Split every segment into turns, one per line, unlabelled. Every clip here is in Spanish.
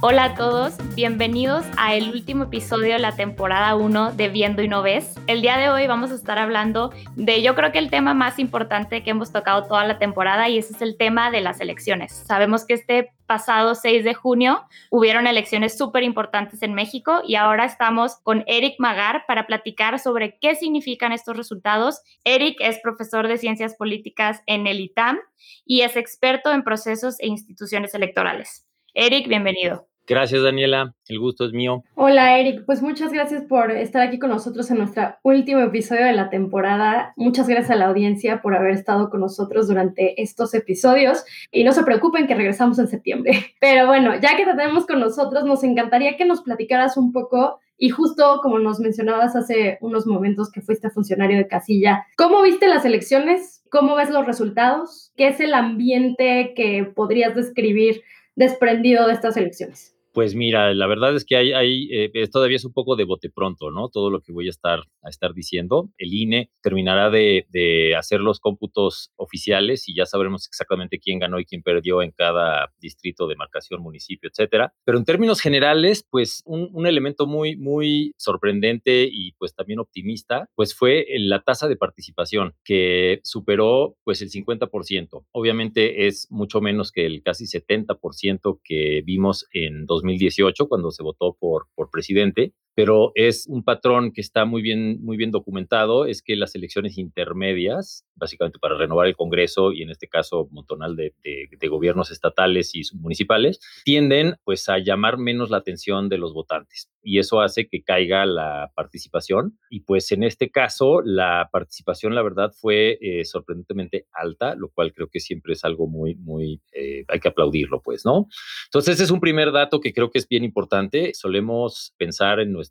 Hola a todos, bienvenidos a el último episodio de la temporada 1 de Viendo y No Ves. El día de hoy vamos a estar hablando de yo creo que el tema más importante que hemos tocado toda la temporada y ese es el tema de las elecciones. Sabemos que este pasado 6 de junio hubieron elecciones súper importantes en México y ahora estamos con Eric Magar para platicar sobre qué significan estos resultados. Eric es profesor de ciencias políticas en el ITAM y es experto en procesos e instituciones electorales. Eric, bienvenido.
Gracias, Daniela. El gusto es mío.
Hola, Eric. Pues muchas gracias por estar aquí con nosotros en nuestro último episodio de la temporada. Muchas gracias a la audiencia por haber estado con nosotros durante estos episodios. Y no se preocupen que regresamos en septiembre. Pero bueno, ya que te tenemos con nosotros, nos encantaría que nos platicaras un poco y justo como nos mencionabas hace unos momentos que fuiste funcionario de casilla, ¿cómo viste las elecciones? ¿Cómo ves los resultados? ¿Qué es el ambiente que podrías describir desprendido de estas elecciones?
Pues mira, la verdad es que hay, eh, todavía es un poco de bote pronto, ¿no? Todo lo que voy a estar, a estar diciendo. El INE terminará de, hacer los cómputos oficiales y ya sabremos exactamente quién ganó y quién perdió en cada distrito, demarcación, municipio, etcétera. Pero en términos generales, pues un, elemento muy, muy sorprendente y pues también optimista, pues fue la tasa de participación que superó pues el 50%. Obviamente es mucho menos que el casi 70% que vimos en 2020 2018 cuando se votó por, por presidente, pero es un patrón que está muy bien, muy bien documentado, es que las elecciones intermedias, básicamente para renovar el Congreso y en este caso montonal de, de, gobiernos estatales y municipales, tienden pues a llamar menos la atención de los votantes y eso hace que caiga la participación y pues en este caso la participación la verdad fue eh, sorprendentemente alta, lo cual creo que siempre es algo muy, muy, eh, hay que aplaudirlo pues, ¿no? Entonces ese es un primer dato que creo que es bien importante. Solemos pensar en nuestra,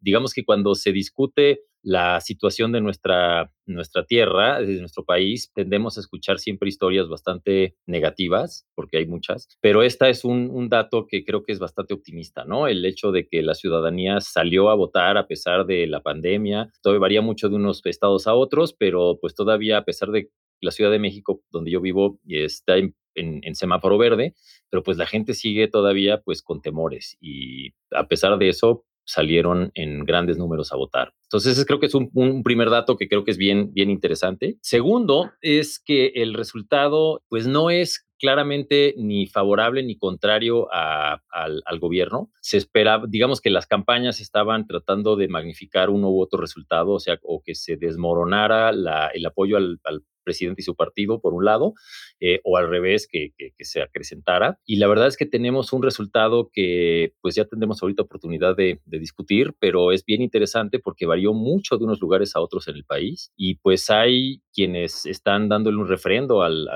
digamos que cuando se discute la situación de nuestra, nuestra tierra, de nuestro país, tendemos a escuchar siempre historias bastante negativas, porque hay muchas, pero esta es un, un, dato que creo que es bastante optimista, ¿no? El hecho de que la ciudadanía salió a votar a pesar de la pandemia, todavía varía mucho de unos estados a otros, pero pues todavía a pesar de la Ciudad de México, donde yo vivo, está en, en, semáforo verde, pero pues la gente sigue todavía pues con temores y a pesar de eso salieron en grandes números a votar. Entonces, creo que es un, primer dato que creo que es bien, bien interesante. Segundo, es que el resultado, pues no es claramente ni favorable ni contrario al, al, gobierno. Se esperaba, digamos que las campañas estaban tratando de magnificar uno u otro resultado, o sea, o que se desmoronara la, el apoyo al, al presidente y su partido, por un lado, eh, o al revés, que, se acrecentara. Y la verdad es que tenemos un resultado que pues ya tendremos ahorita oportunidad de, discutir, pero es bien interesante porque varió mucho de unos lugares a otros en el país y pues hay quienes están dándole un refrendo al,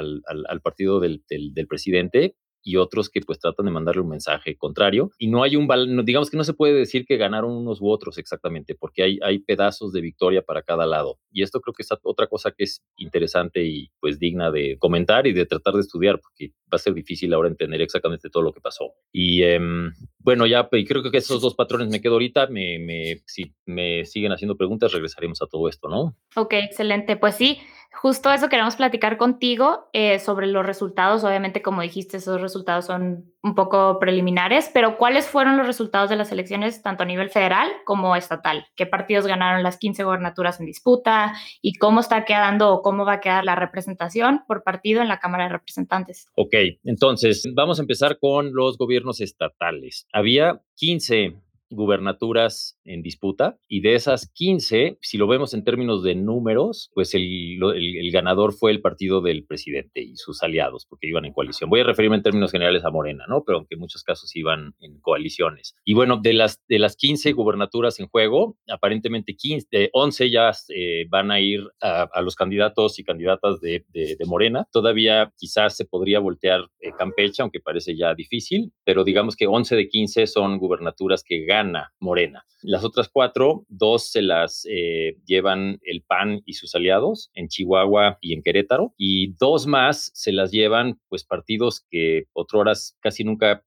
partido del presidente y otros que pues tratan de mandarle un mensaje contrario. Y no hay un, digamos que no se puede decir que ganaron unos u otros exactamente, porque hay, hay pedazos de victoria para cada lado. Y esto creo que es otra cosa que es interesante y pues digna de comentar y de tratar de estudiar, porque va a ser difícil ahora entender exactamente todo lo que pasó. Y em, bueno, ya creo que esos dos patrones me quedo ahorita. Me, me, si me siguen haciendo preguntas, regresaremos a todo esto, ¿no?
Ok, excelente. Pues sí, justo eso queremos platicar contigo eh, sobre los resultados. Obviamente, como dijiste, esos resultados son un poco preliminares, pero ¿cuáles fueron los resultados de las elecciones tanto a nivel federal como estatal? ¿Qué partidos ganaron las 15 gobernaturas en disputa? ¿Y cómo está quedando o cómo va a quedar la representación por partido en la Cámara de Representantes?
Ok, entonces vamos a empezar con los gobiernos estatales. Había 15 gubernaturas en disputa y de esas 15, si lo vemos en términos de números, pues el, el, ganador fue el partido del presidente y sus aliados, porque iban en coalición. Voy a referirme en términos generales a Morena, ¿no? Pero aunque en muchos casos iban en coaliciones. Y bueno, de las, de las 15 gubernaturas en juego, aparentemente 15, 11 ya eh, van a ir a, los candidatos y candidatas de, de, Morena. Todavía quizás se podría voltear eh, Campeche, aunque parece ya difícil, pero digamos que 11 de 15 son gubernaturas que Morena. Las otras cuatro, dos se las eh, llevan el PAN y sus aliados en Chihuahua y en Querétaro, y dos más se las llevan pues partidos que horas casi nunca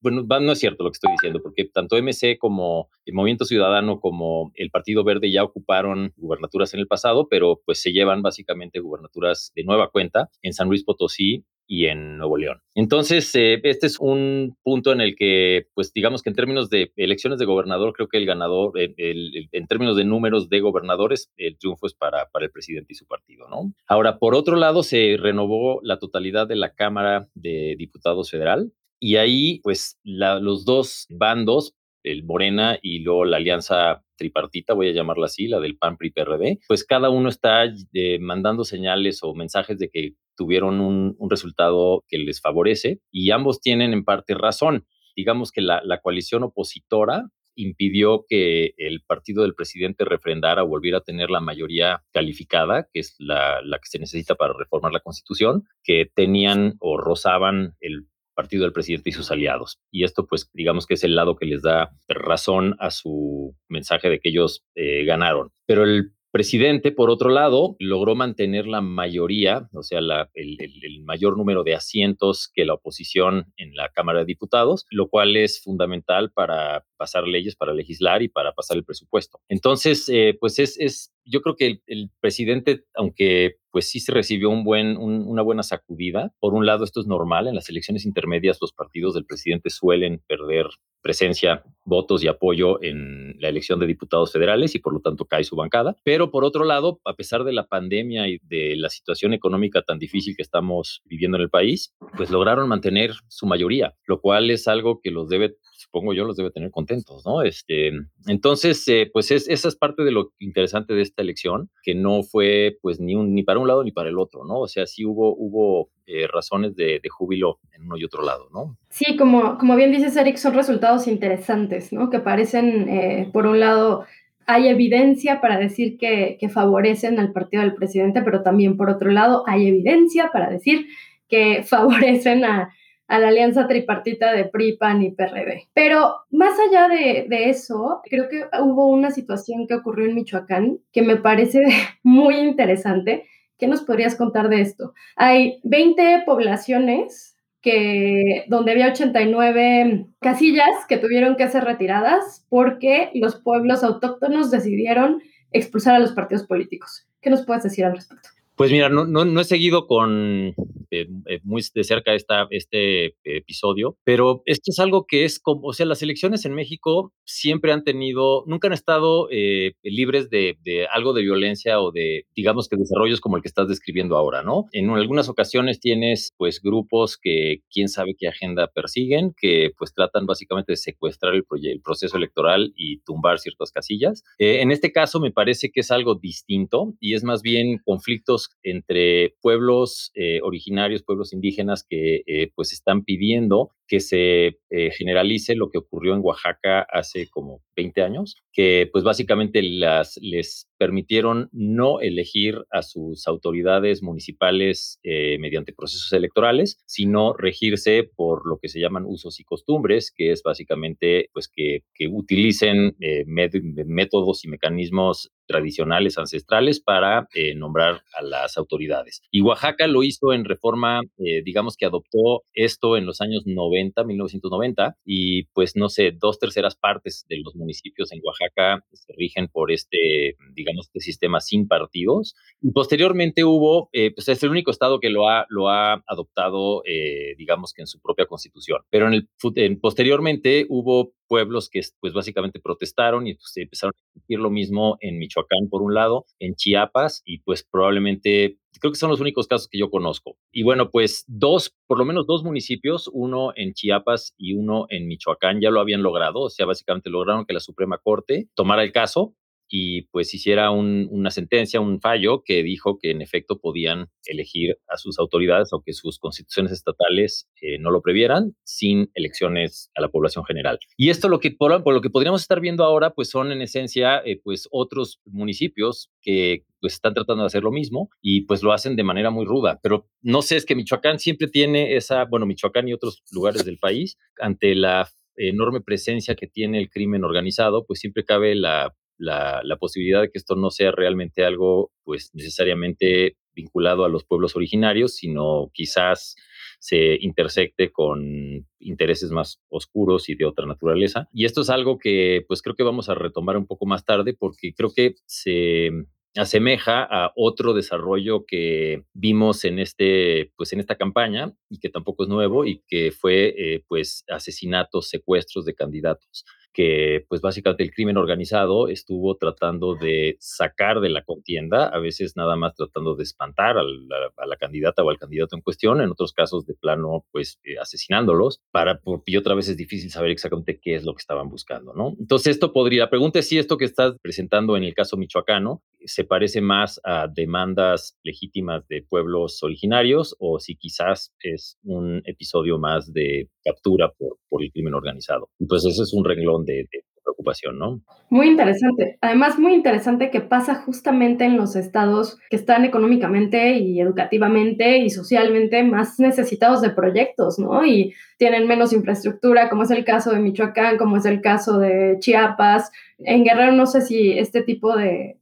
bueno, no es cierto lo que estoy diciendo, porque tanto MC como el Movimiento Ciudadano como el Partido Verde ya ocuparon gubernaturas en el pasado, pero pues se llevan básicamente gubernaturas de nueva cuenta en San Luis Potosí y en Nuevo León. Entonces, eh, este es un punto en el que, pues digamos que en términos de elecciones de gobernador, creo que el ganador, en términos de números de gobernadores, el triunfo es para, para el presidente y su partido, ¿no? Ahora, por otro lado, se renovó la totalidad de la Cámara de Diputados Federal. Y ahí, pues, los dos bandos el Morena y luego la alianza tripartita, voy a llamarla así, la del PAN PRI PRD, pues cada uno está eh, mandando señales o mensajes de que tuvieron un, resultado que les favorece y ambos tienen en parte razón. Digamos que la, coalición opositora impidió que el partido del presidente refrendara o volviera a tener la mayoría calificada, que es la, la, que se necesita para reformar la constitución, que tenían o rozaban el partido del presidente y sus aliados. Y esto, pues, digamos que es el lado que les da razón a su mensaje de que ellos eh, ganaron. Pero el presidente, por otro lado, logró mantener la mayoría, o sea, el, mayor número de asientos que la oposición en la Cámara de Diputados, lo cual es fundamental para pasar leyes, para legislar y para pasar el presupuesto. Entonces, eh, pues es, yo creo que el, presidente, aunque pues sí se recibió una buena sacudida. Por un lado, esto es normal. En las elecciones intermedias, los partidos del presidente suelen perder presencia, votos y apoyo en la elección de diputados federales y por lo tanto cae su bancada. Pero por otro lado, a pesar de la pandemia y de la situación económica tan difícil que estamos viviendo en el país, pues lograron mantener su mayoría, lo cual es algo que los debe supongo yo los debe tener contentos, ¿no? Este, entonces, eh, pues es, esa es parte de lo interesante de esta elección, que no fue pues ni, un, ni para un lado ni para el otro, ¿no? O sea, sí hubo, hubo eh, razones de, júbilo en uno y otro lado, ¿no?
Sí, como, como bien dices, Eric, son resultados interesantes, ¿no? Que parecen, eh, por un lado, hay evidencia para decir que, que, favorecen al partido del presidente, pero también por otro lado hay evidencia para decir que favorecen a, a la alianza tripartita de PRI, PAN y PRD. Pero más allá de, eso, creo que hubo una situación que ocurrió en Michoacán que me parece muy interesante. ¿Qué nos podrías contar de esto? Hay 20 poblaciones que, donde había 89 casillas que tuvieron que ser retiradas porque los pueblos autóctonos decidieron expulsar a los partidos políticos. ¿Qué nos puedes decir al respecto?
Pues mira, no, no, he seguido con eh, eh, muy de cerca esta, este episodio, pero esto es algo que es como, o sea, las elecciones en México siempre han tenido, nunca han estado eh, libres de, de, algo de violencia o de, digamos que desarrollos como el que estás describiendo ahora, ¿no? En algunas ocasiones tienes pues grupos que quién sabe qué agenda persiguen, que pues tratan básicamente de secuestrar el, el proceso electoral y tumbar ciertas casillas. en este caso me parece que es algo distinto y es más bien conflictos entre pueblos eh, originarios, pueblos indígenas que eh, pues están pidiendo que se eh, generalice lo que ocurrió en Oaxaca hace como 20 años, que pues básicamente las, les permitieron no elegir a sus autoridades municipales mediante procesos electorales, sino regirse por lo que se llaman usos y costumbres, que es básicamente pues que, que utilicen métodos y mecanismos tradicionales, ancestrales, para eh, nombrar a las autoridades. Y Oaxaca lo hizo en reforma, eh, digamos que adoptó esto en los años 90, 1990, y pues no sé, dos terceras partes de los municipios en Oaxaca se rigen por este, digamos, este sistema sin partidos. Y posteriormente hubo, eh, pues es el único estado que lo ha, lo ha adoptado, digamos que en su propia constitución. Pero en el, posteriormente hubo pueblos que pues básicamente protestaron y pues, empezaron a decir lo mismo en Michoacán Michoacán por un lado, en Chiapas y pues probablemente creo que son los únicos casos que yo conozco. Y bueno, pues dos, por lo menos dos municipios, uno en Chiapas y uno en Michoacán, ya lo habían logrado, o sea, básicamente lograron que la Suprema Corte tomara el caso y pues hiciera una sentencia, un fallo que dijo que en efecto podían elegir a sus autoridades, aunque sus constituciones estatales eh, no lo previeran, sin elecciones a la población general. Y esto lo que por, lo que podríamos estar viendo ahora, pues son en esencia eh, pues otros municipios que pues están tratando de hacer lo mismo y pues lo hacen de manera muy ruda. Pero no sé, es que Michoacán siempre tiene esa, bueno, Michoacán y otros lugares del país, ante la enorme presencia que tiene el crimen organizado, pues siempre cabe la la, posibilidad de que esto no sea realmente algo, pues necesariamente vinculado a los pueblos originarios, sino quizás se intersecte con intereses más oscuros y de otra naturaleza. Y esto es algo que pues creo que vamos a retomar un poco más tarde porque creo que se asemeja a otro desarrollo que vimos en este pues en esta campaña y que tampoco es nuevo y que fue eh, pues asesinatos secuestros de candidatos que pues básicamente el crimen organizado estuvo tratando de sacar de la contienda, a veces nada más tratando de espantar a la, candidata o al candidato en cuestión, en otros casos de plano pues eh, asesinándolos, para, y otra vez es difícil saber exactamente qué es lo que estaban buscando, ¿no? Entonces esto podría, la pregunta es si esto que estás presentando en el caso michoacano se parece más a demandas legítimas de pueblos originarios o si quizás un episodio más de captura por, por el crimen organizado. Entonces ese es un renglón de, preocupación, ¿no?
Muy interesante. Además, muy interesante que pasa justamente en los estados que están económicamente y educativamente y socialmente más necesitados de proyectos, ¿no? Y tienen menos infraestructura, como es el caso de Michoacán, como es el caso de Chiapas. En Guerrero no sé si este tipo de,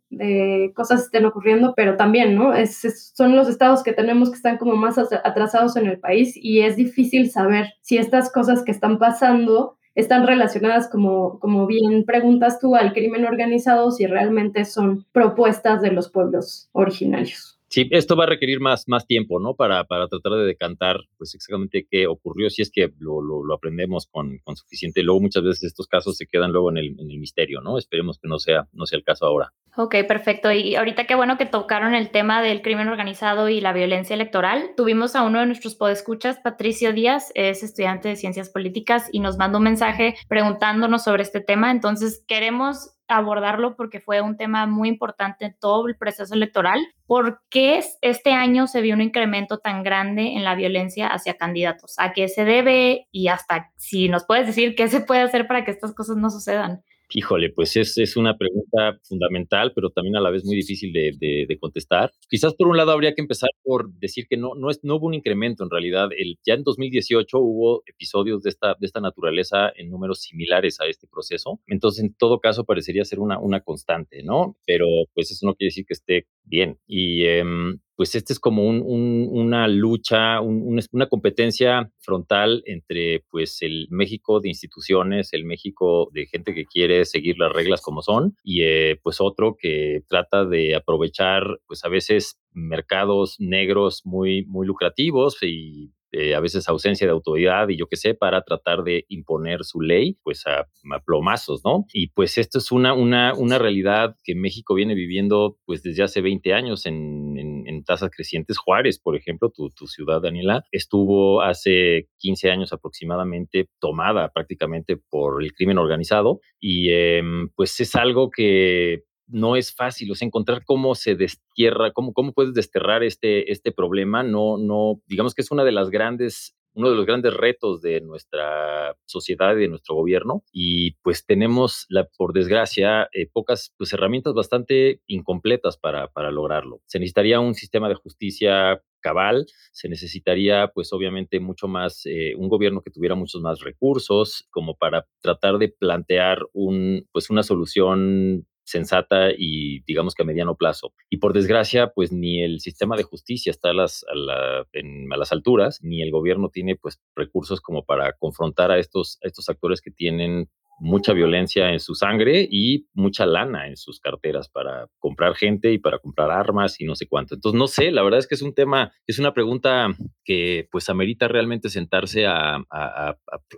cosas estén ocurriendo, pero también, ¿no? Es, son los estados que tenemos que están como más atrasados en el país y es difícil saber si estas cosas que están pasando están relacionadas, como, como bien preguntas tú, al crimen organizado, si realmente son propuestas de los pueblos originarios.
Sí, esto va a requerir más, más tiempo, ¿no? Para, para tratar de decantar, pues exactamente qué ocurrió, si es que lo, lo, aprendemos con, con, suficiente. Luego muchas veces estos casos se quedan luego en el, en el misterio, ¿no? Esperemos que no sea, no sea el caso ahora.
Ok, perfecto. Y ahorita qué bueno que tocaron el tema del crimen organizado y la violencia electoral. Tuvimos a uno de nuestros podescuchas, Patricio Díaz, es estudiante de ciencias políticas y nos mandó un mensaje preguntándonos sobre este tema. Entonces, queremos abordarlo porque fue un tema muy importante en todo el proceso electoral. ¿Por qué este año se vio un incremento tan grande en la violencia hacia candidatos? ¿A qué se debe? Y hasta si nos puedes decir qué se puede hacer para que estas cosas no sucedan.
Híjole, pues es, es, una pregunta fundamental, pero también a la vez muy difícil de, de, contestar. Quizás por un lado habría que empezar por decir que no, no, es, no hubo un incremento en realidad. El, ya en 2018 hubo episodios de esta, de esta naturaleza en números similares a este proceso. Entonces, en todo caso, parecería ser una, una constante, ¿no? Pero pues eso no quiere decir que esté bien. Y em, pues este es como una lucha, una competencia frontal entre pues el México de instituciones, el México de gente que quiere seguir las reglas como son y eh, pues otro que trata de aprovechar pues a veces mercados negros muy, muy lucrativos y eh, a veces ausencia de autoridad y yo qué sé, para tratar de imponer su ley, pues a, plomazos, ¿no? Y pues esto es una, una, una realidad que México viene viviendo pues desde hace 20 años en, en, tasas crecientes. Juárez, por ejemplo, tu, tu, ciudad, Daniela, estuvo hace 15 años aproximadamente tomada prácticamente por el crimen organizado y em, pues es algo que no es fácil, o sea, encontrar cómo se destierra, cómo, cómo puedes desterrar este, este problema, no, no, digamos que es una de las grandes uno de los grandes retos de nuestra sociedad y de nuestro gobierno. Y pues tenemos, por desgracia, eh, pocas pues, herramientas bastante incompletas para, para lograrlo. Se necesitaría un sistema de justicia cabal, se necesitaría pues obviamente mucho más, eh, un gobierno que tuviera muchos más recursos como para tratar de plantear un, pues una solución sensata y digamos que a mediano plazo. Y por desgracia, pues ni el sistema de justicia está a las, a, en, las alturas, ni el gobierno tiene pues recursos como para confrontar a estos, a estos actores que tienen mucha violencia en su sangre y mucha lana en sus carteras para comprar gente y para comprar armas y no sé cuánto. Entonces, no sé, la verdad es que es un tema, es una pregunta que pues amerita realmente sentarse a,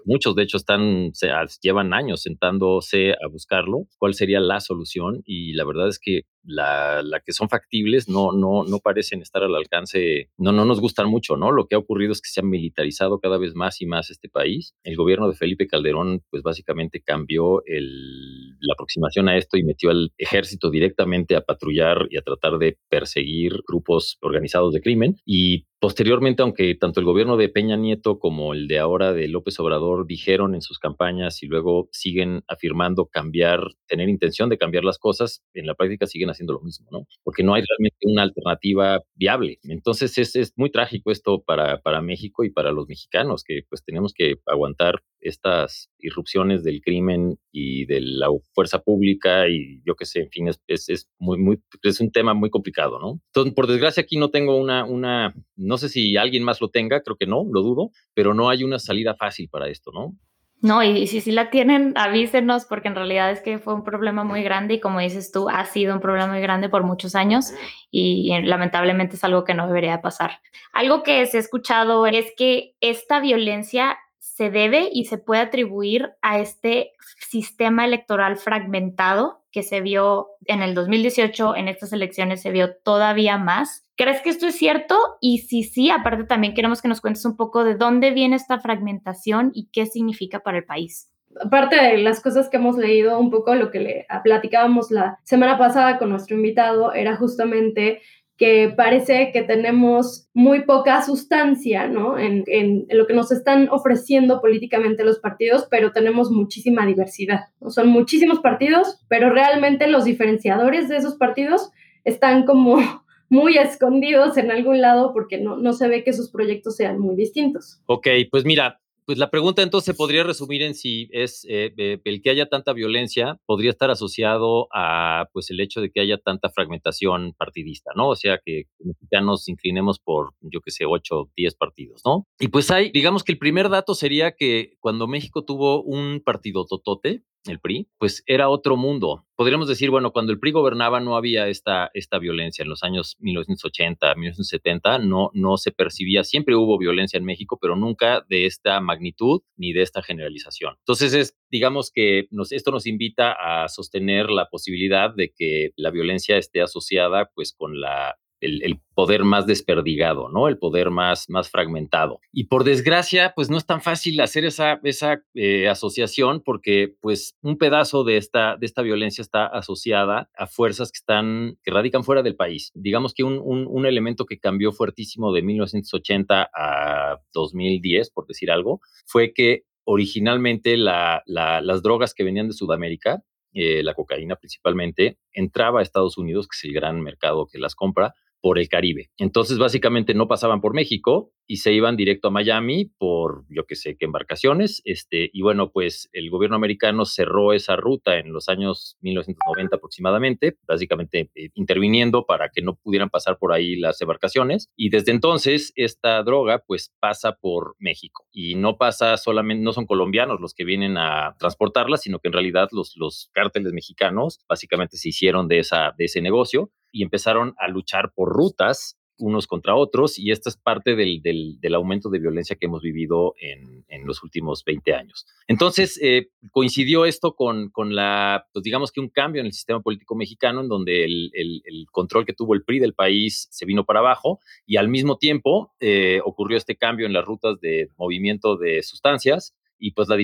muchos de hecho están, se, llevan años sentándose a buscarlo, cuál sería la solución y la verdad es que la, la, que son factibles no, no, no parecen estar al alcance, no, no nos gustan mucho, ¿no? Lo que ha ocurrido es que se ha militarizado cada vez más y más este país. El gobierno de Felipe Calderón, pues básicamente cambió el, la aproximación a esto y metió al ejército directamente a patrullar y a tratar de perseguir grupos organizados de crimen. Y Posteriormente, aunque tanto el gobierno de Peña Nieto como el de ahora de López Obrador dijeron en sus campañas y luego siguen afirmando cambiar, tener intención de cambiar las cosas, en la práctica siguen haciendo lo mismo, ¿no? Porque no hay realmente una alternativa viable. Entonces es, es muy trágico esto para, para México y para los mexicanos, que pues tenemos que aguantar estas irrupciones del crimen y de la fuerza pública y yo qué sé, en fin, es, es, muy, muy, es un tema muy complicado, ¿no? Entonces, por desgracia aquí no tengo una, una, no sé si alguien más lo tenga, creo que no, lo dudo, pero no hay una salida fácil para esto, ¿no?
No, y, si sí la tienen, avísenos, porque en realidad es que fue un problema muy grande y como dices tú, ha sido un problema muy grande por muchos años y, y lamentablemente es algo que no debería pasar. Algo que se ha escuchado es que esta violencia se debe y se puede atribuir a este sistema electoral fragmentado que se vio en el 2018, en estas elecciones se vio todavía más. ¿Crees que esto es cierto? Y si sí, aparte también queremos que nos cuentes un poco de dónde viene esta fragmentación y qué significa para el país
aparte de las cosas que hemos leído, un poco lo que le platicábamos la semana pasada con nuestro invitado era justamente que parece que tenemos muy poca sustancia ¿no? en, en, lo que nos están ofreciendo políticamente los partidos, pero tenemos muchísima diversidad. Son muchísimos partidos, pero realmente los diferenciadores de esos partidos están como muy escondidos en algún lado porque no, no se ve que sus proyectos sean muy distintos.
Ok, pues mira, pues la pregunta entonces podría resumir en si es eh, eh, el que haya tanta violencia podría estar asociado a pues el hecho de que haya tanta fragmentación partidista, ¿no? O sea que ya nos inclinemos por, yo que sé, 8, 10 partidos, ¿no? Y pues hay, digamos que el primer dato sería que cuando México tuvo un partido totote, el PRI, pues era otro mundo. Podríamos decir, bueno, cuando el PRI gobernaba no había esta, esta violencia. En los años 1980, 1970 no, no se percibía, siempre hubo violencia en México, pero nunca de esta magnitud ni de esta generalización. Entonces, es, digamos que esto nos invita a sostener la posibilidad de que la violencia esté asociada pues con la el, poder más desperdigado, ¿no? El poder más, más fragmentado. Y por desgracia, pues no es tan fácil hacer esa, esa eh, asociación porque pues un pedazo de esta, de esta violencia está asociada a fuerzas que están, que radican fuera del país. Digamos que un, un, elemento que cambió fuertísimo de 1980 a 2010, por decir algo, fue que originalmente la, las drogas que venían de Sudamérica, eh, la cocaína principalmente, entraba a Estados Unidos, que es el gran mercado que las compra, por el Caribe. Entonces, básicamente no pasaban por México y se iban directo a Miami por, yo qué sé, qué embarcaciones. Este, y bueno, pues el gobierno americano cerró esa ruta en los años 1990 aproximadamente, básicamente eh, interviniendo para que no pudieran pasar por ahí las embarcaciones. Y desde entonces, esta droga pues pasa por México y no pasa solamente, no son colombianos los que vienen a transportarla, sino que en realidad los, los cárteles mexicanos básicamente se hicieron de, esa, de ese negocio y empezaron a luchar por rutas unos contra otros y esta es parte del, del, aumento de violencia que hemos vivido en, en los últimos 20 años. Entonces, eh, coincidió esto con, con la, pues digamos que un cambio en el sistema político mexicano en donde el, el, control que tuvo el PRI del país se vino para abajo y al mismo tiempo eh, ocurrió este cambio en las rutas de movimiento de sustancias y pues la,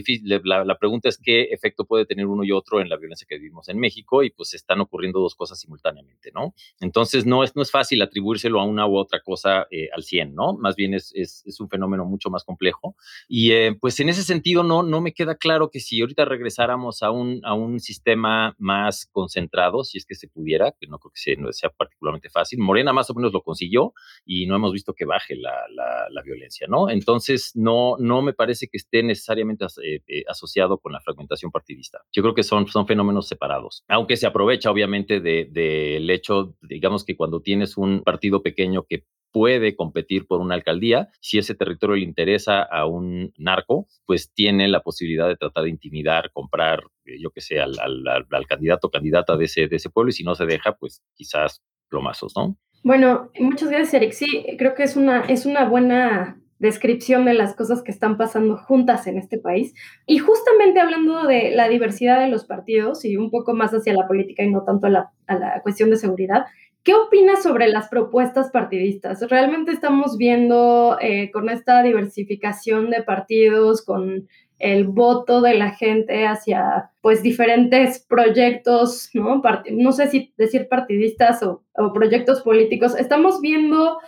la, la, pregunta es qué efecto puede tener uno y otro en la violencia que vivimos en México y pues están ocurriendo dos cosas simultáneamente, ¿no? Entonces no es, no es fácil atribuírselo a una u otra cosa eh, al 100, ¿no? Más bien es, es, es, un fenómeno mucho más complejo. Y eh, pues en ese sentido no, no me queda claro que si ahorita regresáramos a un, a un sistema más concentrado, si es que se pudiera, que no creo que sea, no sea particularmente fácil, Morena más o menos lo consiguió y no hemos visto que baje la, la, la violencia, ¿no? Entonces no, no me parece que esté necesariamente eh, eh, asociado con la fragmentación partidista. Yo creo que son, son fenómenos separados, aunque se aprovecha obviamente del de, hecho, digamos que cuando tienes un partido pequeño que puede competir por una alcaldía. Si ese territorio le interesa a un narco, pues tiene la posibilidad de tratar de intimidar, comprar, eh, yo que sé, al, candidato o candidata de ese, de ese pueblo y si no se deja, pues quizás plomazos, ¿no?
Bueno, muchas gracias, Eric. Sí, creo que es una, es una buena descripción de las cosas que están pasando juntas en este país. Y justamente hablando de la diversidad de los partidos y un poco más hacia la política y no tanto a la, a la cuestión de seguridad, ¿qué opinas sobre las propuestas partidistas? ¿Realmente estamos viendo eh, con esta diversificación de partidos, con el voto de la gente hacia pues diferentes proyectos, ¿no? no sé si decir partidistas o, o proyectos políticos, estamos viendo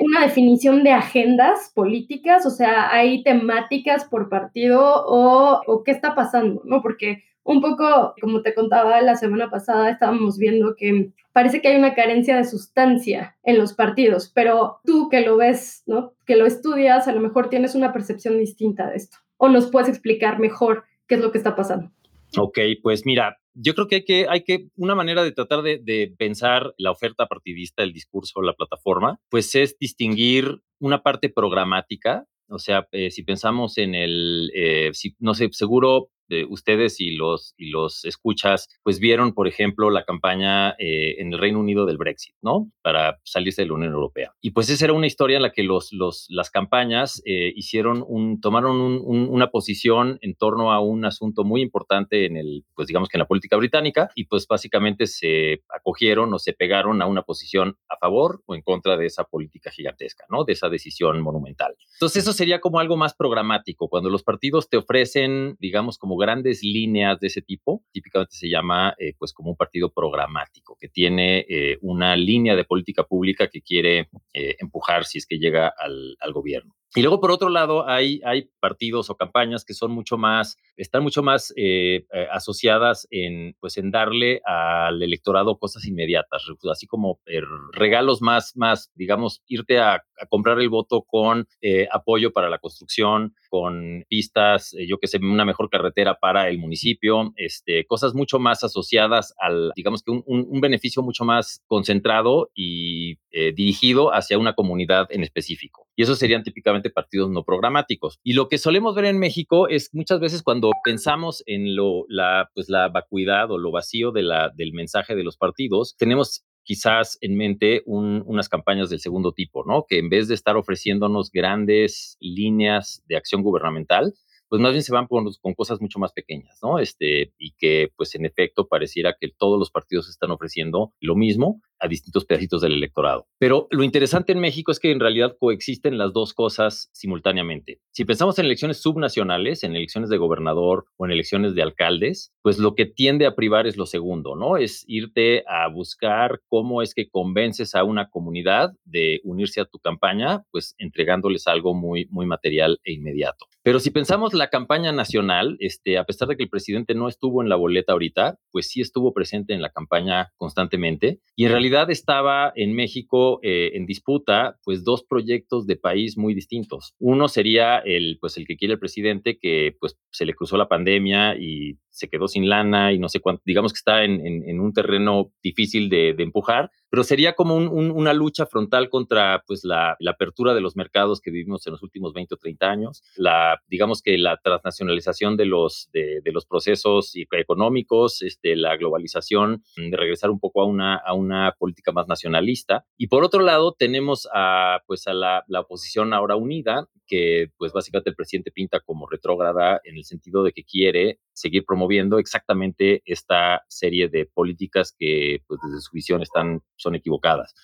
una definición de agendas políticas, o sea, hay temáticas por partido o, qué está pasando, ¿no? Porque un poco, como te contaba la semana pasada, estábamos viendo que parece que hay una carencia de sustancia en los partidos, pero tú que lo ves, ¿no? Que lo estudias, a lo mejor tienes una percepción distinta de esto. O nos puedes explicar mejor qué es lo que está pasando.
Ok, pues mira, yo creo que hay que, hay que, una manera de tratar de, pensar la oferta partidista, el discurso, la plataforma, pues es distinguir una parte programática, o sea, eh, si pensamos en el, eh, no sé, seguro ustedes y los, y los escuchas, pues vieron, por ejemplo, la campaña eh, en el Reino Unido del Brexit, ¿no? Para salirse de la Unión Europea. Y pues esa era una historia en la que los, los, las campañas eh, hicieron un, tomaron una posición en torno a un asunto muy importante en el, pues digamos que en la política británica, y pues básicamente se acogieron o se pegaron a una posición a favor o en contra de esa política gigantesca, ¿no? De esa decisión monumental. Entonces eso sería como algo más programático, cuando los partidos te ofrecen, digamos, como grandes líneas de ese tipo, típicamente se llama eh, pues como un partido programático, que tiene eh, una línea de política pública que quiere eh, empujar si es que llega al, al gobierno. Y luego, por otro lado, hay, hay partidos o campañas que son mucho más, están mucho más eh, eh, asociadas en, pues, en darle al electorado cosas inmediatas, así como eh, regalos más, más, digamos, irte a, comprar el voto con apoyo para la construcción, con pistas, yo que sé, una mejor carretera para el municipio, este, cosas mucho más asociadas al, digamos que un, un beneficio mucho más concentrado y dirigido hacia una comunidad en específico. Y eso serían típicamente partidos no programáticos. Y lo que solemos ver en México es muchas veces cuando pensamos en lo, la, pues la vacuidad o lo vacío del mensaje de los partidos, tenemos quizás en mente unas campañas del segundo tipo, ¿no? Que en vez de estar ofreciéndonos grandes líneas de acción gubernamental, pues más bien se van con, con, cosas mucho más pequeñas, ¿no? Este, y que pues en efecto pareciera que todos los partidos están ofreciendo lo mismo, a distintos pedacitos del electorado. Pero lo interesante en México es que en realidad coexisten las dos cosas simultáneamente. Si pensamos en elecciones subnacionales, en elecciones de gobernador o en elecciones de alcaldes, pues lo que tiende a privar es lo segundo, ¿no? Es irte a buscar cómo es que convences a una comunidad de unirse a tu campaña, pues entregándoles algo muy, muy material e inmediato. Pero si pensamos la campaña nacional, este, a pesar de que el presidente no estuvo en la boleta ahorita, pues sí estuvo presente en la campaña constantemente y en realidad estaba en México eh, en disputa pues dos proyectos de país muy distintos. Uno sería el pues el que quiere el presidente que pues se le cruzó la pandemia y se quedó sin lana y no sé cuánto, digamos que está en, un terreno difícil de, empujar, pero sería como una lucha frontal contra pues la, apertura de los mercados que vivimos en los últimos 20 o 30 años, la, digamos que la transnacionalización de los, de, los procesos económicos, este, la globalización, de regresar un poco a una, a una política más nacionalista. Y por otro lado, tenemos a, pues a la, la oposición ahora unida, que pues básicamente el presidente pinta como retrógrada en el sentido de que quiere seguir promoviendo exactamente esta serie de políticas que pues, desde su visión están, son equivocadas.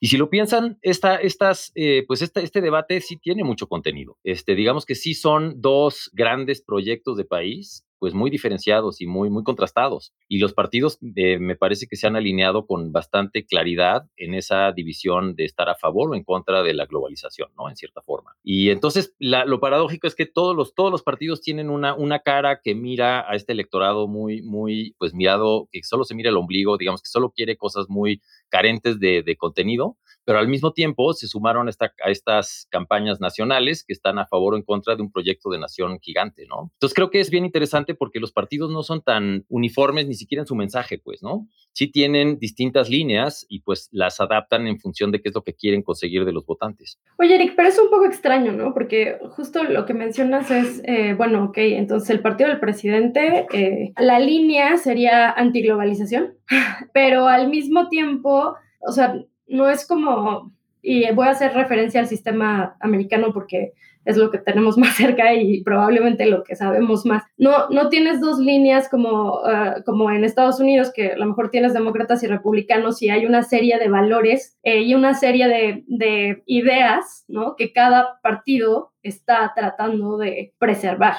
Y si lo piensan, esta, estas, eh, pues este, este debate sí tiene mucho contenido. Este, digamos que sí son dos grandes proyectos de país pues muy diferenciados y muy, muy contrastados. Y los partidos eh, me parece que se han alineado con bastante claridad en esa división de estar a favor o en contra de la globalización, ¿no? En cierta forma. Y entonces lo paradójico es que todos los, todos los partidos tienen una, una cara que mira a este electorado muy, muy, pues mirado, que solo se mira el ombligo, digamos que solo quiere cosas muy carentes de, de contenido pero al mismo tiempo se sumaron a, estas campañas nacionales que están a favor o en contra de un proyecto de nación gigante, ¿no? Entonces creo que es bien interesante porque los partidos no son tan uniformes ni siquiera en su mensaje, pues, ¿no? Sí tienen distintas líneas y pues las adaptan en función de qué es lo que quieren conseguir de los votantes.
Oye, Eric, pero es un poco extraño, ¿no? Porque justo lo que mencionas es, eh, bueno, ok, entonces el partido del presidente, eh, la línea sería antiglobalización, pero al mismo tiempo, o sea, no es como, y voy a hacer referencia al sistema americano porque es lo que tenemos más cerca y probablemente lo que sabemos más. No, no tienes dos líneas como, ah, como en Estados Unidos, que a lo mejor tienes demócratas y republicanos y hay una serie de valores eh, y una serie de, de, ideas ¿no? que cada partido está tratando de preservar.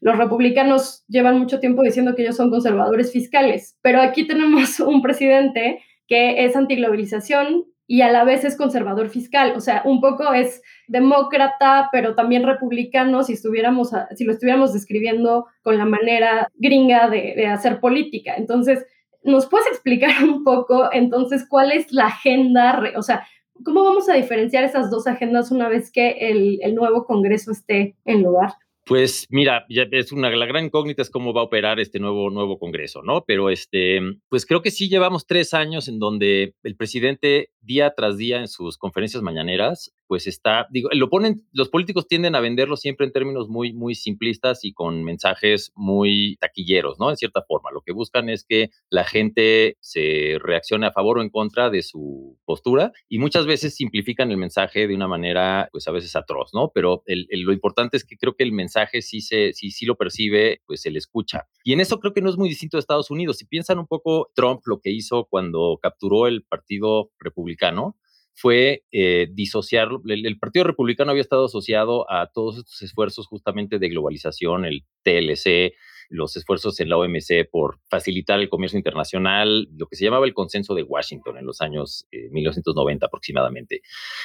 Los republicanos llevan mucho tiempo diciendo que ellos son conservadores fiscales, pero aquí tenemos un presidente que es antiglobalización y a la vez es conservador fiscal, o sea, un poco es demócrata, pero también republicano, si, estuviéramos si lo estuviéramos describiendo con la manera gringa de, hacer política. Entonces, ¿nos puedes explicar un poco entonces cuál es la agenda, o sea, cómo vamos a diferenciar esas dos agendas una vez que el nuevo Congreso esté en lugar?
Pues mira, ya es una la gran incógnita es cómo va a operar este nuevo nuevo Congreso, ¿no? Pero este, pues creo que sí llevamos tres años en donde el presidente día tras día en sus conferencias mañaneras pues está, digo, lo ponen, los políticos tienden a venderlo siempre en términos muy, muy simplistas y con mensajes muy taquilleros, ¿no? En cierta forma, lo que buscan es que la gente se reaccione a favor o en contra de su postura y muchas veces simplifican el mensaje de una manera, pues a veces atroz, ¿no? Pero lo importante es que creo que el mensaje sí, se, sí, sí lo percibe, pues se le escucha. Y en eso creo que no es muy distinto de Estados Unidos. Si piensan un poco Trump lo que hizo cuando capturó el Partido Republicano, fue eh, disociar, el, Partido Republicano había estado asociado a todos estos esfuerzos justamente de globalización, el TLC, los esfuerzos en la OMC por facilitar el comercio internacional, lo que se llamaba el consenso de Washington en los años 1990 eh, aproximadamente.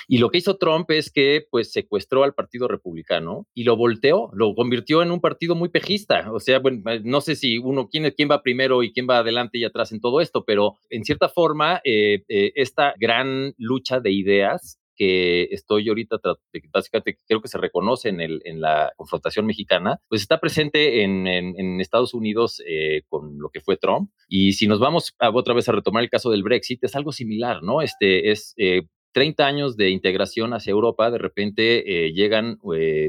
Y lo que hizo Trump es que pues secuestró al Partido Republicano y lo volteó, lo convirtió en un partido muy pejista. O sea, bueno, eh, no sé si uno, quién, quién va primero y quién va adelante y atrás en todo esto, pero en cierta forma, eh, esta gran lucha de ideas que estoy ahorita, básicamente creo que se reconoce en, el, en la confrontación mexicana, pues está presente en, en, Estados Unidos eh, con lo que fue Trump. Y si nos vamos a, otra vez a retomar el caso del Brexit, es algo similar, ¿no? Este es... 30 eh, años de integración hacia Europa, de repente eh, llegan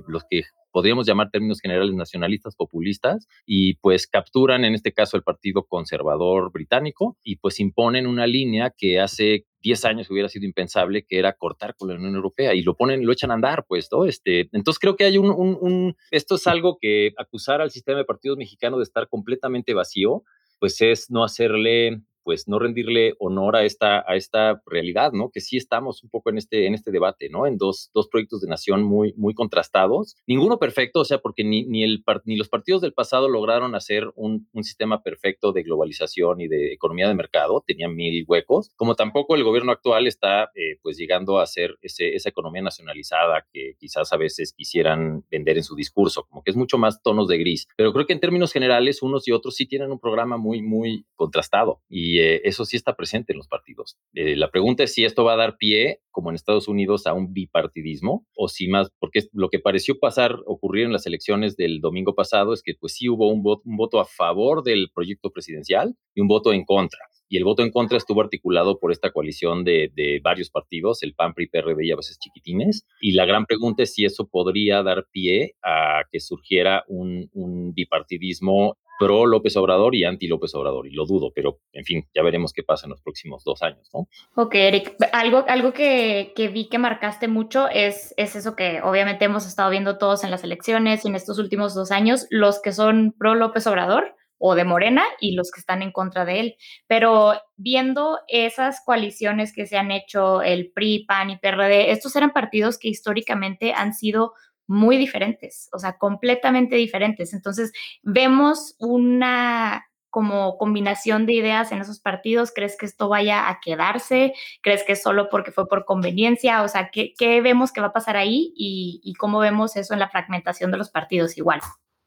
los que podríamos llamar términos generales nacionalistas populistas, y pues capturan en este caso el Partido Conservador Británico y pues imponen una línea que hace 10 años hubiera sido impensable, que era cortar con la Unión Europea y lo ponen, lo echan a andar, pues, ¿no? Este, entonces creo que hay un, esto es algo que acusar al sistema de partidos mexicano de estar completamente vacío, pues es no hacerle pues no rendirle honor a esta, a esta realidad, ¿no? Que sí estamos un poco en este, en este debate, ¿no? En dos, dos proyectos de nación muy, muy contrastados. Ninguno perfecto, o sea, porque ni, ni, el, ni los partidos del pasado lograron hacer un, un, sistema perfecto de globalización y de economía de mercado, tenían mil huecos, como tampoco el gobierno actual está, eh, pues, llegando a hacer ese, esa economía nacionalizada que quizás a veces quisieran vender en su discurso, como que es mucho más tonos de gris. Pero creo que en términos generales, unos y otros sí tienen un programa muy, muy contrastado y eso sí está presente en los partidos. Eh, la pregunta es si esto va a dar pie, como en Estados Unidos, a un bipartidismo o si más, porque lo que pareció pasar, ocurrir en las elecciones del domingo pasado es que pues sí hubo un voto, a favor del proyecto presidencial y un voto en contra y el voto en contra estuvo articulado por esta coalición de, varios partidos, el PAN, PRI, PRD y a veces chiquitines. Y la gran pregunta es si eso podría dar pie a que surgiera un bipartidismo pro López Obrador y anti López Obrador, y lo dudo, pero en fin, ya veremos qué pasa en los próximos dos años, ¿no?
Ok, Eric, algo, algo que, que vi que marcaste mucho es, es eso que obviamente hemos estado viendo todos en las elecciones y en estos últimos dos años, los que son pro López Obrador o de Morena y los que están en contra de él. Pero viendo esas coaliciones que se han hecho, el PRI, PAN y PRD, estos eran partidos que históricamente han sido muy diferentes, o sea, completamente diferentes. Entonces, vemos una como combinación de ideas en esos partidos. ¿Crees que esto vaya a quedarse? ¿Crees que es solo porque fue por conveniencia? O sea, ¿qué, vemos que va a pasar ahí y, y, cómo vemos eso en la fragmentación de los partidos igual?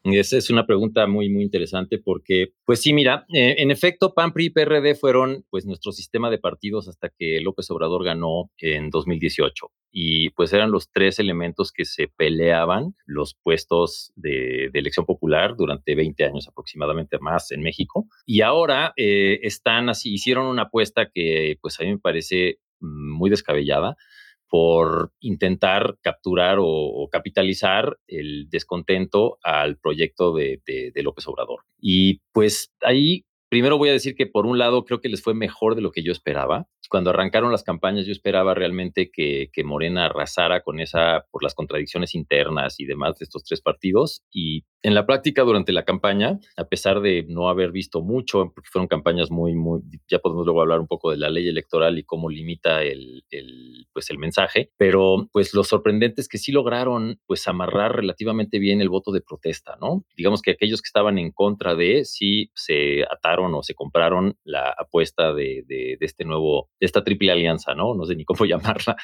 Esa es una pregunta muy, muy interesante porque, pues sí, mira, eh, en efecto, PAN, PRI y PRD fueron pues nuestro sistema de partidos hasta que López Obrador ganó en 2018. Y pues eran los tres elementos que se peleaban los puestos de, elección popular durante 20 años aproximadamente más en México. Y ahora eh, están así, hicieron una apuesta que pues a mí me parece muy descabellada por intentar capturar o, capitalizar el descontento al proyecto de, de, López Obrador. Y pues ahí primero voy a decir que por un lado creo que les fue mejor de lo que yo esperaba. Cuando arrancaron las campañas yo esperaba realmente que, que, Morena arrasara con esa, por las contradicciones internas y demás de estos tres partidos. Y en la práctica, durante la campaña, a pesar de no haber visto mucho, porque fueron campañas muy, muy, ya podemos luego hablar un poco de la ley electoral y cómo limita el, el, pues el mensaje, pero pues lo sorprendente es que sí lograron pues amarrar relativamente bien el voto de protesta, ¿no? Digamos que aquellos que estaban en contra de, sí se ataron o se compraron la apuesta de, de, de este nuevo, esta triple alianza, ¿no? No sé ni cómo llamarla.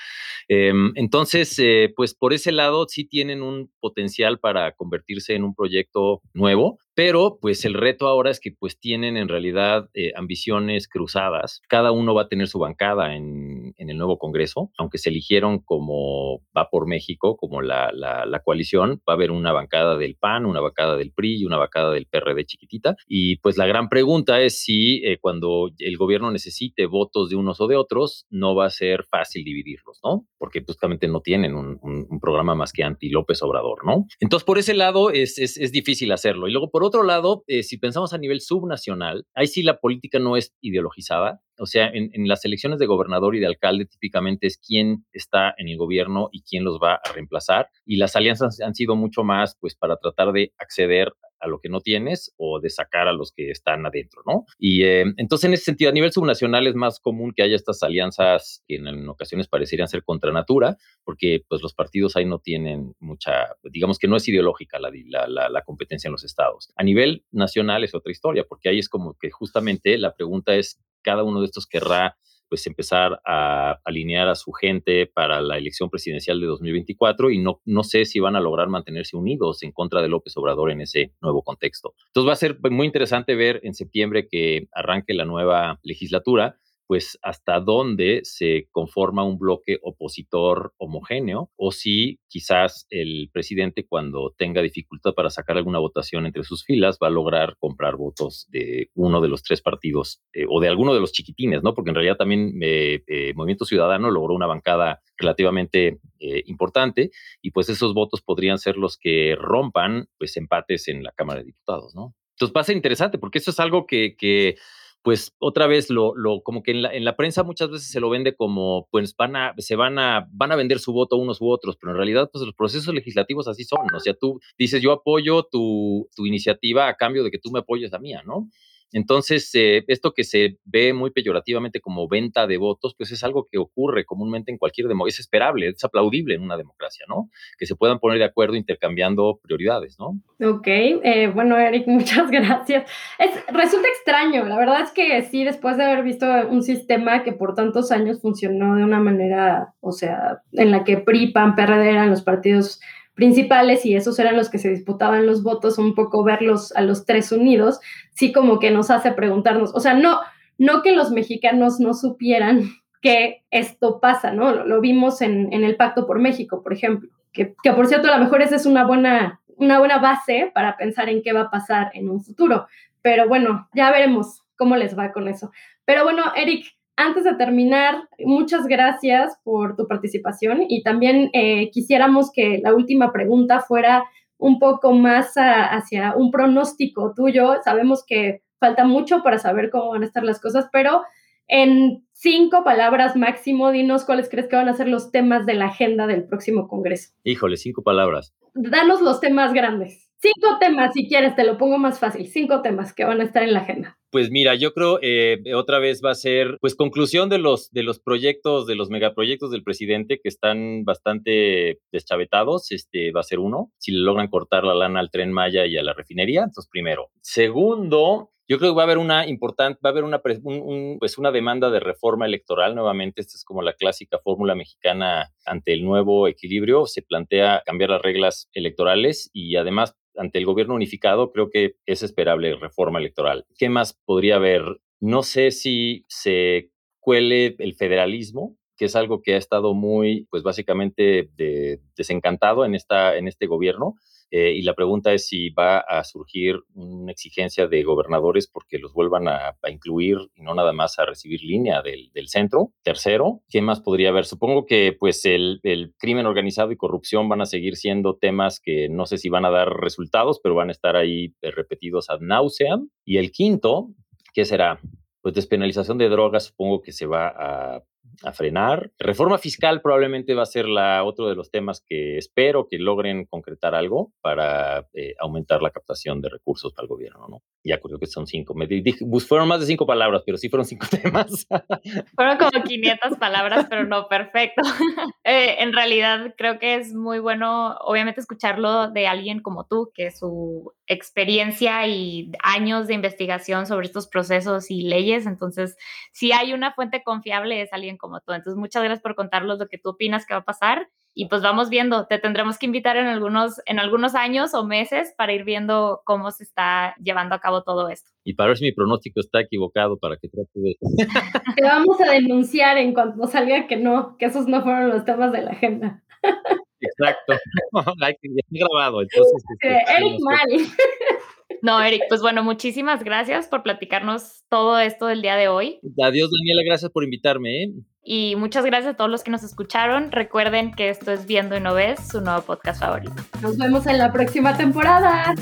Eh, entonces, eh, pues por ese lado sí tienen un potencial para convertirse en un proyecto proyecto nuevo, pero pues el reto ahora es que pues tienen en realidad eh, ambiciones cruzadas. Cada uno va a tener su bancada en, en, el nuevo Congreso, aunque se eligieron como va por México, como la, la, la, coalición, va a haber una bancada del PAN, una bancada del PRI y una bancada del PRD chiquitita. Y pues la gran pregunta es si eh, cuando el gobierno necesite votos de unos o de otros, no va a ser fácil dividirlos, ¿no? Porque justamente no tienen un, programa más que anti López Obrador, ¿no? Entonces por ese lado es, es, es difícil hacerlo. Y luego por otro lado, eh, si pensamos a nivel subnacional, ahí sí la política no es ideologizada. O sea, en, en, las elecciones de gobernador y de alcalde típicamente es quién está en el gobierno y quién los va a reemplazar. Y las alianzas han sido mucho más, pues, para tratar de acceder a lo que no tienes o de sacar a los que están adentro, ¿no? Y eh, entonces en ese sentido, a nivel subnacional es más común que haya estas alianzas que en, ocasiones parecerían ser contra natura, porque pues los partidos ahí no tienen mucha, digamos que no es ideológica la, la competencia en los estados. A nivel nacional es otra historia, porque ahí es como que justamente la pregunta es, cada uno de estos querrá pues empezar a alinear a su gente para la elección presidencial de 2024 y no, no sé si van a lograr mantenerse unidos en contra de López Obrador en ese nuevo contexto. Entonces va a ser muy interesante ver en septiembre que arranque la nueva legislatura pues hasta dónde se conforma un bloque opositor homogéneo o si quizás el presidente cuando tenga dificultad para sacar alguna votación entre sus filas va a lograr comprar votos de uno de los tres partidos eh, o de alguno de los chiquitines, ¿no? Porque en realidad también eh, eh, Movimiento Ciudadano logró una bancada relativamente eh, importante y pues esos votos podrían ser los que rompan pues empates en la Cámara de Diputados, ¿no? Entonces va a ser interesante porque eso es algo que, que pues otra vez lo, lo como que en la, en la, prensa muchas veces se lo vende como, pues van a, se van a, van a vender su voto unos u otros, pero en realidad, pues los procesos legislativos así son. O sea, tú dices, yo apoyo tu, tu iniciativa a cambio de que tú me apoyes la mía, ¿no? Entonces, eh, esto que se ve muy peyorativamente como venta de votos, pues es algo que ocurre comúnmente en cualquier democracia. Es esperable, es aplaudible en una democracia, ¿no? Que se puedan poner de acuerdo intercambiando prioridades, ¿no?
Ok, eh, bueno, Eric, muchas gracias. Es, resulta extraño, la verdad es que sí, después de haber visto un sistema que por tantos años funcionó de una manera, o sea, en la que PRI, PAN, PRD eran los partidos principales y esos eran los que se disputaban los votos, un poco verlos a los tres unidos, sí como que nos hace preguntarnos, o sea, no, no que los mexicanos no supieran que esto pasa, ¿no? Lo, vimos en, en, el Pacto por México, por ejemplo, que, que, por cierto a lo mejor esa es una buena, una buena base para pensar en qué va a pasar en un futuro, pero bueno, ya veremos cómo les va con eso. Pero bueno, Eric, antes de terminar, muchas gracias por tu participación y también eh, quisiéramos que la última pregunta fuera un poco más a, hacia un pronóstico tuyo. Sabemos que falta mucho para saber cómo van a estar las cosas, pero en cinco palabras máximo, dinos cuáles crees que van a ser los temas de la agenda del próximo Congreso.
Híjole, cinco palabras.
Danos los temas grandes. Cinco temas, si quieres, te lo pongo más fácil. Cinco temas que van a estar en la agenda.
Pues mira, yo creo eh, otra vez va a ser, pues conclusión de los de los proyectos, de los megaproyectos del presidente que están bastante deschavetados. Este va a ser uno. Si le logran cortar la lana al tren Maya y a la refinería, entonces primero. Segundo, yo creo que va a haber una importante, va a haber una, un, pues una demanda de reforma electoral nuevamente. Esta es como la clásica fórmula mexicana ante el nuevo equilibrio. Se plantea cambiar las reglas electorales y además ante el gobierno unificado, creo que es esperable reforma electoral. ¿Qué más podría haber? No sé si se cuele el federalismo, que es algo que ha estado muy, pues básicamente desencantado en, esta, en este gobierno. Eh, y la pregunta es si va a surgir una exigencia de gobernadores porque los vuelvan a, incluir y no nada más a recibir línea del, centro. Tercero, ¿qué más podría haber? Supongo que pues el, el, crimen organizado y corrupción van a seguir siendo temas que no sé si van a dar resultados, pero van a estar ahí eh, repetidos ad nauseam. Y el quinto, ¿qué será? Pues despenalización de drogas, supongo que se va a a frenar. Reforma fiscal probablemente va a ser la, otro de los temas que espero que logren concretar algo para eh, aumentar la captación de recursos para el gobierno, ¿no? Ya creo que son cinco. Me dije, fueron más de cinco palabras, pero sí fueron cinco temas.
Fueron como 500 palabras, pero no, perfecto. Eh, en realidad creo que es muy bueno, obviamente, escucharlo de alguien como tú, que su experiencia y años de investigación sobre estos procesos y leyes, entonces, si hay una fuente confiable es alguien como tú. Entonces, muchas gracias por contarnos lo que tú opinas que va a pasar y pues vamos viendo, te tendremos que invitar en algunos, en algunos años o meses para ir viendo cómo se está llevando a cabo todo esto.
Y para ver si mi pronóstico está equivocado, para que trate de...
Te vamos a denunciar en cuanto salga que no, que esos no fueron los temas de la agenda.
Exacto. Hay que grabado, este, entonces.
Este, Eric Mal.
No, Eric, pues bueno, muchísimas gracias por platicarnos todo esto del día de hoy.
Adiós, Daniela, gracias por invitarme. ¿eh?
Y muchas gracias a todos los que nos escucharon. Recuerden que esto es Viendo y No Ves, su nuevo podcast favorito.
Nos vemos en la próxima temporada.